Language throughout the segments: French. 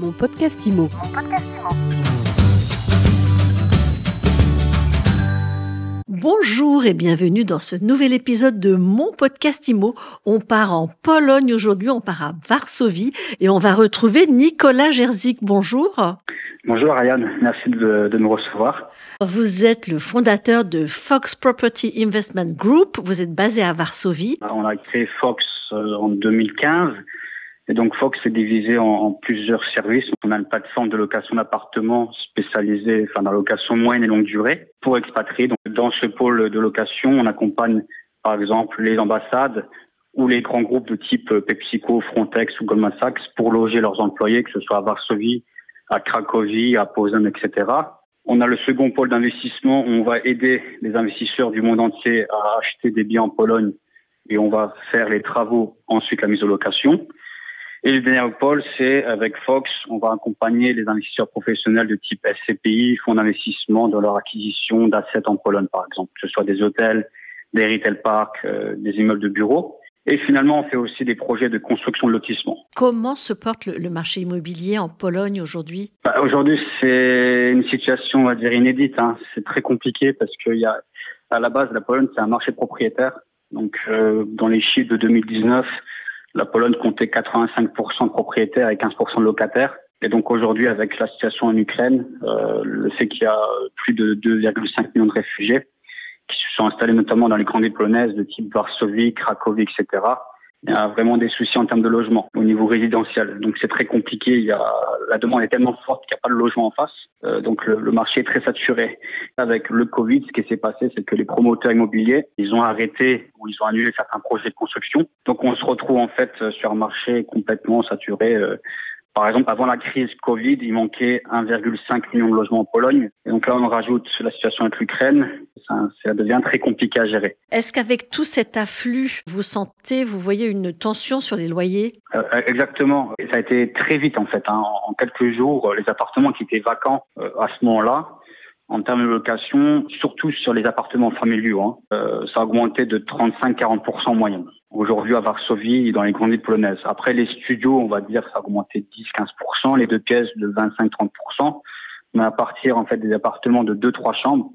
Mon podcast IMO. Bonjour et bienvenue dans ce nouvel épisode de mon podcast IMO. On part en Pologne aujourd'hui, on part à Varsovie et on va retrouver Nicolas Gerzik. Bonjour. Bonjour Ariane, merci de, de, nous recevoir. Vous êtes le fondateur de Fox Property Investment Group, vous êtes basé à Varsovie. On a créé Fox euh, en 2015 et donc Fox est divisé en, plusieurs services. On a une plateforme de location d'appartements spécialisée enfin, dans la location moyenne et longue durée pour expatriés. Donc dans ce pôle de location, on accompagne par exemple les ambassades ou les grands groupes de type PepsiCo, Frontex ou Goldman Sachs pour loger leurs employés, que ce soit à Varsovie, à Cracovie, à Posen, etc. On a le second pôle d'investissement où on va aider les investisseurs du monde entier à acheter des biens en Pologne et on va faire les travaux, ensuite la mise en location. Et le dernier pôle, c'est avec Fox, on va accompagner les investisseurs professionnels de type SCPI, fonds d'investissement, dans leur acquisition d'assets en Pologne, par exemple, que ce soit des hôtels, des retail parks, euh, des immeubles de bureaux. Et finalement, on fait aussi des projets de construction de lotissement. Comment se porte le, le marché immobilier en Pologne aujourd'hui? Bah, Aujourd'hui, c'est une situation, on va dire, inédite. Hein. C'est très compliqué parce qu'il y a, à la base, la Pologne, c'est un marché propriétaire. Donc, euh, dans les chiffres de 2019, la Pologne comptait 85% de propriétaires et 15% de locataires. Et donc aujourd'hui, avec la situation en Ukraine, euh, le fait qu'il y a plus de 2,5 millions de réfugiés qui se sont installés notamment dans les grandes villes polonaises de type Varsovie, Cracovie, etc., il y a vraiment des soucis en termes de logement au niveau résidentiel. Donc c'est très compliqué. Il y a la demande est tellement forte qu'il n'y a pas de logement en face. Euh, donc le, le, marché est très saturé. Avec le Covid, ce qui s'est passé, c'est que les promoteurs immobiliers, ils ont arrêté ou ils ont annulé certains projets de construction. Donc on se retrouve en fait sur un marché complètement saturé. Euh, par exemple, avant la crise Covid, il manquait 1,5 million de logements en Pologne. Et donc là, on rajoute la situation avec l'Ukraine. Ça, ça, devient très compliqué à gérer. Est-ce qu'avec tout cet afflux, vous sentez, vous voyez une tension sur les loyers? Euh, Exactement. Et ça a été très vite en fait. Hein. En quelques jours, les appartements qui étaient vacants euh, à ce moment-là, en termes de location, surtout sur les appartements familiaux, hein, euh, ça a augmenté de 35-40% en moyenne aujourd'hui à Varsovie dans les grandes villes polonaises. Après, les studios, on va dire, ça a augmenté de 10-15%, les deux pièces de 25-30%, mais à partir en fait des appartements de 2-3 chambres,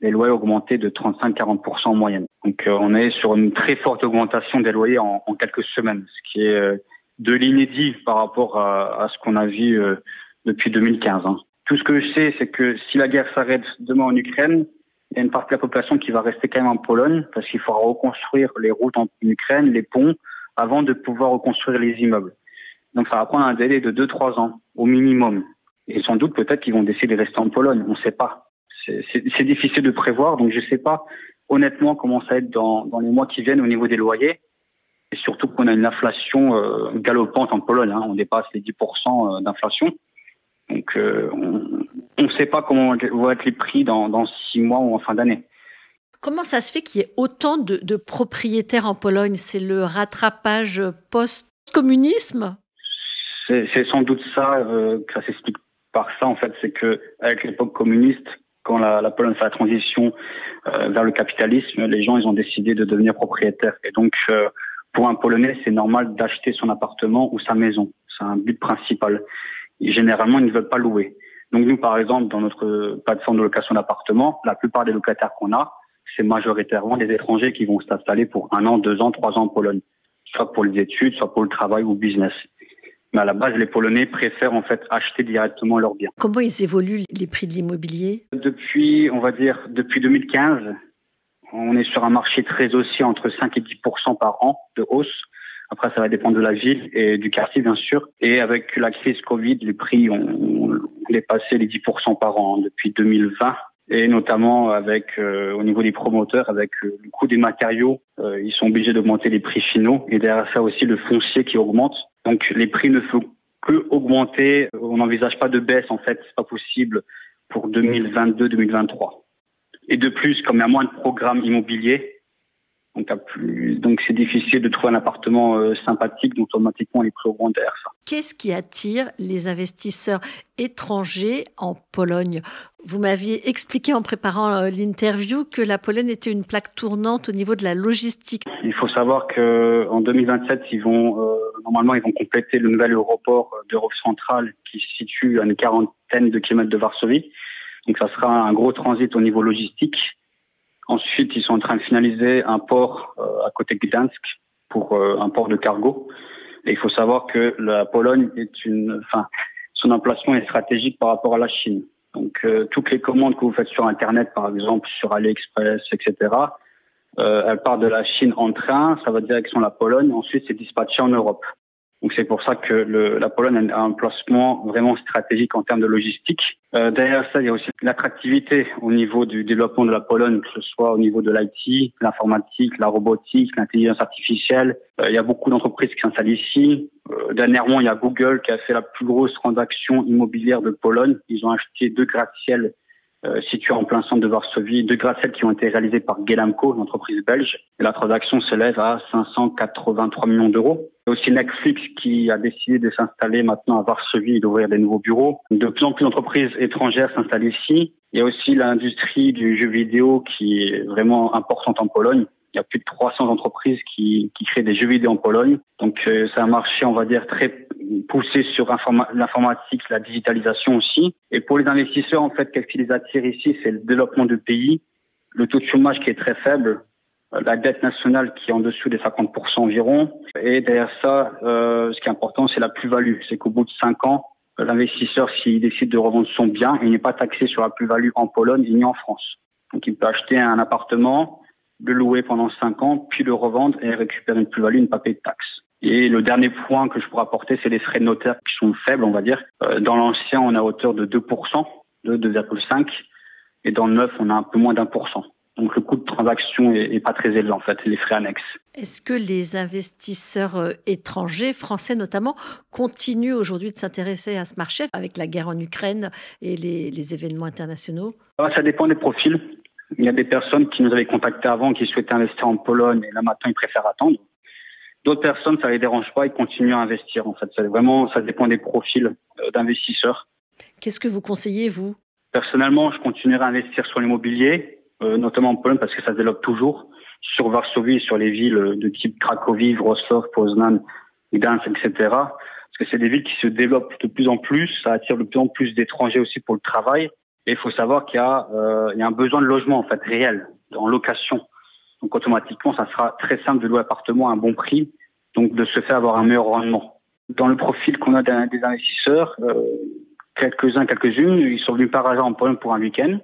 les loyers ont augmenté de 35-40% en moyenne. Donc euh, on est sur une très forte augmentation des loyers en, quelques semaines, ce qui est euh, de l'inédit par rapport à, à ce qu'on a vu euh, depuis 2015. Hein. Tout ce que je sais, c'est que si la guerre s'arrête demain en Ukraine, il y a une partie de la population qui va rester quand même en Pologne parce qu'il faudra reconstruire les routes en Ukraine, les ponts, avant de pouvoir reconstruire les immeubles. Donc ça va prendre un délai de 2-3 ans au minimum. Et sans doute peut-être qu'ils vont décider de rester en Pologne, on ne sait pas. C'est difficile de prévoir, donc je ne sais pas honnêtement comment ça va être dans, dans, les mois qui viennent au niveau des loyers. Et surtout qu'on a une inflation euh, galopante en Pologne, hein. on dépasse les 10% d'inflation. Donc euh, on ne sait pas comment vont être les prix dans, dans six mois ou en fin d'année. Comment ça se fait qu'il y ait autant de, de propriétaires en Pologne? C'est le rattrapage post-communisme? C'est sans doute ça euh, que ça s'explique par ça. En fait, c'est que avec l'époque communiste, quand la, la, Pologne fait la transition euh, vers le capitalisme, les gens ils ont décidé de devenir propriétaires. Et donc, euh, pour un Polonais, c'est normal d'acheter son appartement ou sa maison. C'est un but principal. Généralement, ils ne veulent pas louer. Donc nous, par exemple, dans notre plateforme de location d'appartements, la plupart des locataires qu'on a, c'est majoritairement des étrangers qui vont s'installer pour un an, deux ans, trois ans en Pologne, soit pour les études, soit pour le travail ou business. Mais à la base, les Polonais préfèrent en fait acheter directement leurs biens. Comment ils évoluent les prix de l'immobilier? Depuis, on va dire, depuis 2015, on est sur un marché très haussier entre 5 et 10 par an de hausse. Après, ça va dépendre de la ville et du quartier, bien sûr. Et avec la crise Covid, les prix ont, dépassé les 10% par an depuis 2020 et notamment avec euh, au niveau des promoteurs avec euh, le coût des matériaux euh, ils sont obligés d'augmenter les prix finaux. Et derrière ça aussi le foncier qui augmente. Donc les prix ne font que augmenter. On n'envisage pas de baisse en fait. C'est pas possible pour 2022 2023 et de plus comme il y a moins de programmes immobiliers Donc, plus, donc c'est difficile de trouver un appartement euh, sympathique, donc automatiquement les prix augmentèrent. Qu'est-ce qui attire les investisseurs étrangers en Pologne? Vous m'aviez expliqué en préparant euh, l'interview que la Pologne était une plaque tournante au niveau de la logistique. Il faut savoir que en 2027, ils vont euh, normalement ils vont compléter le nouvel aéroport d'Europe centrale qui se situe à une quarantaine de kilomètres de Varsovie. Donc ça sera un gros transit au niveau logistique. Ensuite, ils sont en train de finaliser un port euh, à côté de Gdansk pour euh, un port de cargo. Et il faut savoir que la Pologne est une, enfin, son emplacement est stratégique par rapport à la Chine. Donc, euh, toutes les commandes que vous faites sur Internet, par exemple, sur AliExpress, etc., elles partent de la Chine en train, ça va direction la Pologne. Ensuite, c'est dispatché en Europe. Donc c'est pour ça que le, la Pologne a un placement vraiment stratégique en termes de logistique. Euh, derrière ça, il y a aussi l'attractivité au niveau du développement de la Pologne, que ce soit au niveau de l'IT, l'informatique, la robotique, l'intelligence artificielle. Euh, il y a beaucoup d'entreprises qui s'installent ici. Euh, dernièrement, il y a Google qui a fait la plus grosse transaction immobilière de Pologne. Ils ont acheté deux gratte-ciels euh, situé en plein centre de Varsovie, deux gratte qui ont été réalisés par Gelamco, l'entreprise belge. Et la transaction s'élève à 583 millions d'euros. Il y a aussi Netflix qui a décidé de s'installer maintenant à Varsovie et d'ouvrir des nouveaux bureaux. De plus en plus d'entreprises étrangères s'installent ici. Il y a aussi l'industrie du jeu vidéo qui est vraiment importante en Pologne. Il y a plus de 300 entreprises qui, qui créent des jeux vidéo en Pologne. Donc euh, c'est un marché, on va dire, très poussé sur l'informatique, la digitalisation aussi. Et pour les investisseurs, en fait, qu'est-ce qui les attire ici? C'est le développement du pays, le taux de chômage qui est très faible, la dette nationale qui est en dessous des 50% environ. Et derrière ça, euh, ce qui est important, c'est la plus-value. C'est qu'au bout de cinq ans, l'investisseur, s'il décide de revendre son bien, il n'est pas taxé sur la plus-value en Pologne ni en France. Donc il peut acheter un appartement, le louer pendant cinq ans, puis le revendre et récupérer une plus-value, ne pas payer de taxes. Et le dernier point que je pourrais apporter, c'est les frais de notaire qui sont faibles, on va dire. Euh, dans l'ancien, on à hauteur de 2%, de 2,5%, et dans le neuf, on a un peu moins d'un pour cent. Donc le coût transaction est, pas très élevé en fait, les frais annexes. Est-ce que les investisseurs euh, étrangers, français notamment, continuent aujourd'hui de s'intéresser à ce marché avec la guerre en Ukraine et les, les événements internationaux? Ah, Ça dépend des profils. Il y a des personnes qui nous avaient contactés avant, qui souhaitaient investir en Pologne, et là maintenant ils préfèrent attendre. D'autres personnes, ça les dérange pas, ils continuent à investir. En fait, ça vraiment, ça dépend des profils euh, d'investisseurs. Qu'est-ce que vous conseillez vous? Personnellement, je continuerai à investir sur l'immobilier, notamment en Pologne parce que ça se développe toujours. Sur Varsovie, sur les villes de type Cracovie, Wrocław, Poznan, Gdansk, etc. Parce que c'est des villes qui se développent de plus en plus. Ça attire de plus en plus d'étrangers aussi pour le travail. Et il faut savoir qu'il y a, euh, y a un besoin de logement en fait réel, en location. Donc automatiquement, ça sera très simple de louer appartement à un bon prix, donc de se faire avoir un meilleur rendement. Dans le profil qu'on a des investisseurs, euh, quelques-uns, quelques-unes, ils sont venus par hasard en Pologne pour un week-end.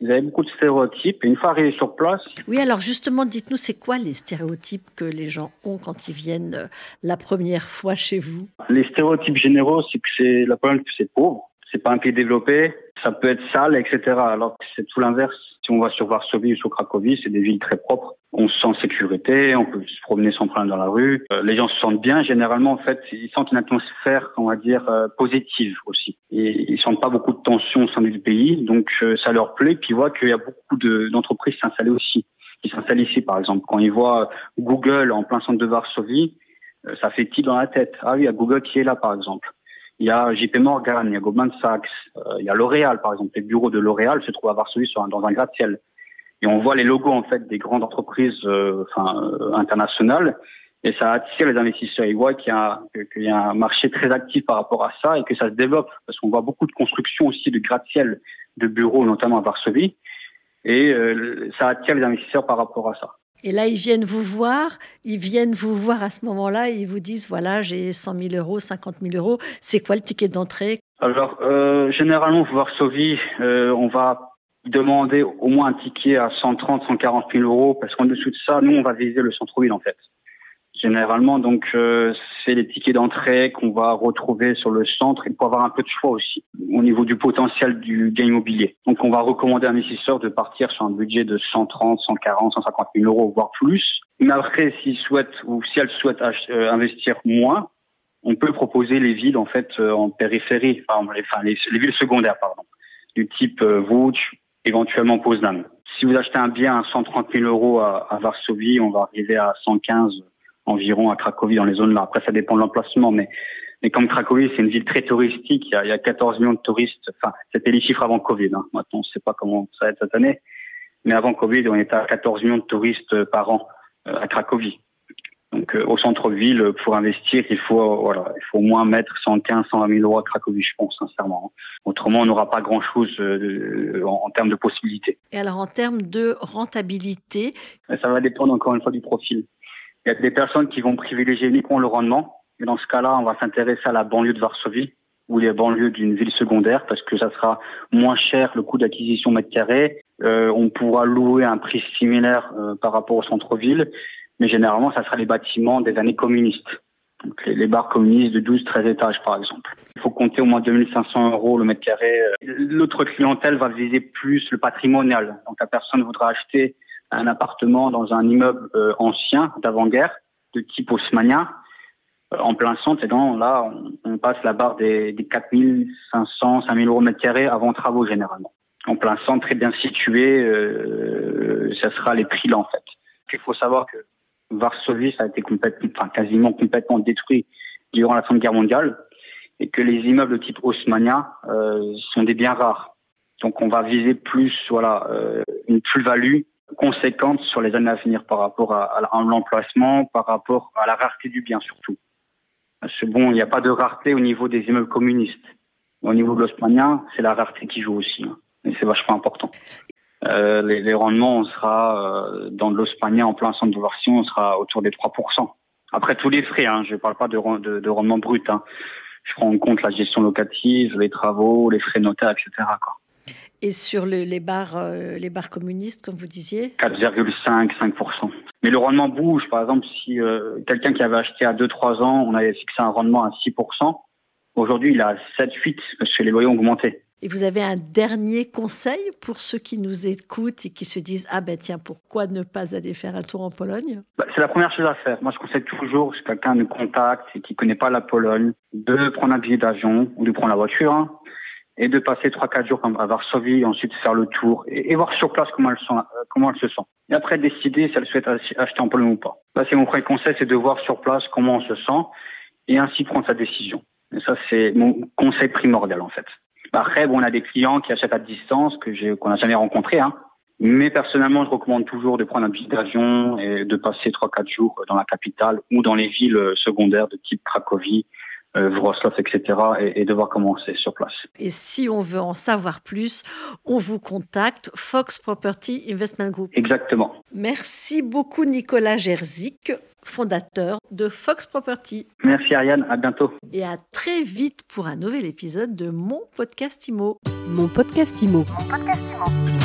Ils avaient beaucoup de stéréotypes. Et une fois arrivés sur place. Oui, alors justement, dites-nous, c'est quoi les stéréotypes que les gens ont quand ils viennent euh, la première fois chez vous? Les stéréotypes généraux, c'est que c'est la Pologne, c'est pauvre, c'est pas un pays développé, ça peut être sale, etc. Alors que c'est tout l'inverse. Si on va sur Varsovie ou sur Cracovie, c'est des villes très propres. On se sent en sécurité, on peut se promener sans problème dans la rue. Euh, les gens se sentent bien. Généralement, en fait, ils sentent une atmosphère, on va dire, euh, positive aussi. Et ils sentent pas beaucoup de tension au sein du pays, donc euh, ça leur plaît. Puis ils voient qu'il y a beaucoup d'entreprises s'installer aussi, qui s'installent ici, par exemple. Quand ils voient Google en plein centre de Varsovie, ça fait petit dans la tête. Ah oui, il y a Google qui est là, par exemple. Il y a JP Morgan, il y a Goldman Sachs, euh, il y a L'Oréal, par exemple. Les bureaux de L'Oréal se trouvent à Varsovie sur dans un gratte-ciel. Et on voit les logos, en fait, des grandes entreprises euh, enfin, euh, internationales. Et ça attire les investisseurs. Ils voient qu'il y, y, a un marché très actif par rapport à ça et que ça se développe. Parce qu'on voit beaucoup de construction aussi de gratte-ciel de bureaux, notamment à Varsovie. Et ça attire les investisseurs par rapport à ça. Et là, ils viennent vous voir, ils viennent vous voir à ce moment-là, ils vous disent, voilà, j'ai 100 000 euros, 50 000 euros, c'est quoi le ticket d'entrée? Alors, euh, généralement, pour Varsovie, euh, on va demander au moins un ticket à 130, 140 000 euros, parce qu'en dessous de ça, nous, on va viser le centre-ville, en fait. Généralement, donc, euh, c'est les tickets d'entrée qu'on va retrouver sur le centre et pour avoir un peu de choix aussi au niveau du potentiel du gain immobilier. Donc, on va recommander à l'investisseur de partir sur un budget de 130, 140, 150 000 euros, voire plus. Mais après, s'il souhaite ou si elle souhaite euh, investir moins, on peut proposer les villes en fait euh, en périphérie, enfin les, les, villes secondaires, pardon, du type euh, éventuellement Poznan. Si vous achetez un bien à 130 000 euros à, à Varsovie, on va arriver à 115 environ à Cracovie dans les zones là. Après, ça dépend de l'emplacement, mais mais comme Cracovie, c'est une ville très touristique, il y, a, il y a 14 millions de touristes. Enfin, c'était les chiffres avant Covid. Hein. Maintenant, on ne sait pas comment ça va être cette année. Mais avant Covid, on était à 14 millions de touristes par an euh, à Cracovie. Donc, euh, au centre-ville, pour investir, il faut, voilà, il faut au moins mettre 115, 120 000 euros à Cracovie, je pense, sincèrement. Autrement, on n'aura pas grand-chose euh, en, en termes de possibilités. Et alors, en termes de rentabilité? Ça va dépendre encore une fois du profil. Il y a des personnes qui vont privilégier uniquement le rendement. Et dans ce cas-là, on va s'intéresser à la banlieue de Varsovie ou les banlieues d'une ville secondaire parce que ça sera moins cher le coût d'acquisition mètre carré. Euh, on pourra louer un prix similaire euh, par rapport au centre-ville, mais généralement, ça sera les bâtiments des années communistes. Donc les, les bars communistes de 12-13 étages, par exemple. Il faut compter au moins 2500 euros le mètre carré. L'autre clientèle va viser plus le patrimonial. Donc la personne voudra acheter un appartement dans un immeuble euh, ancien d'avant-guerre de type haussmannien euh, en plein centre. Et donc là on, passe la barre des, des 4500 5000 euros mètre carré avant travaux généralement. En plein centre très bien situé euh, ça sera les prix là en fait. Il faut savoir que Varsovie ça a été complètement enfin quasiment complètement détruit durant la Seconde Guerre mondiale et que les immeubles de type haussmannien euh, sont des biens rares. Donc on va viser plus voilà euh, une plus-value conséquente sur les années à venir par rapport à, l'emplacement, par rapport à la rareté du bien surtout. C'est bon, il n'y a pas de rareté au niveau des immeubles communistes. Au niveau de l'osmanien, c'est la rareté qui joue aussi. Hein. Et c'est vachement important. Euh, les, rendements, on sera euh, dans l'osmanien en plein centre de version, on sera autour des 3%. Après tous les frais, hein, je ne parle pas de, de, de rendement brut. Hein. Je prends en compte la gestion locative, les travaux, les frais notaires, etc. Quoi. Et sur le, les, bars, euh, les bars communistes, comme vous disiez 4,5-5%. Mais le rendement bouge. Par exemple, si euh, quelqu'un qui avait acheté à 2-3 ans, on avait fixé un rendement à 6%, aujourd'hui il est à 7-8% parce que les loyers ont augmenté. Et vous avez un dernier conseil pour ceux qui nous écoutent et qui se disent Ah ben tiens, pourquoi ne pas aller faire un tour en Pologne? Bah, C'est la première chose à faire. Moi, je conseille toujours, si quelqu'un nous contacte et qui ne connaît pas la Pologne, de prendre un billet d'avion ou de prendre la voiture. Hein, et de passer trois quatre jours à Varsovie, ensuite faire le tour et, voir sur place comment elle, sent, euh, comment elle se sent. Et après décider si elle souhaite acheter en Pologne ou pas. Là, c'est mon premier conseil, c'est de voir sur place comment on se sent et ainsi prendre sa décision. Et ça, c'est mon conseil primordial en fait. Après, bon, on a des clients qui achètent à distance que qu'on n'a jamais rencontré, hein. Mais personnellement, je recommande toujours de prendre un billet d'avion et de passer trois quatre jours dans la capitale ou dans les villes secondaires de type Cracovie, euh, Wrocław, etc. Et, et, de voir comment c'est sur place. Et si on veut en savoir plus, on vous contacte Fox Property Investment Group. Exactement. Merci beaucoup Nicolas Gerzik, fondateur de Fox Property. Merci Ariane, à bientôt. Et à très vite pour un nouvel épisode de Mon Podcast Imo. Mon Podcast Imo. Mon podcast Imo.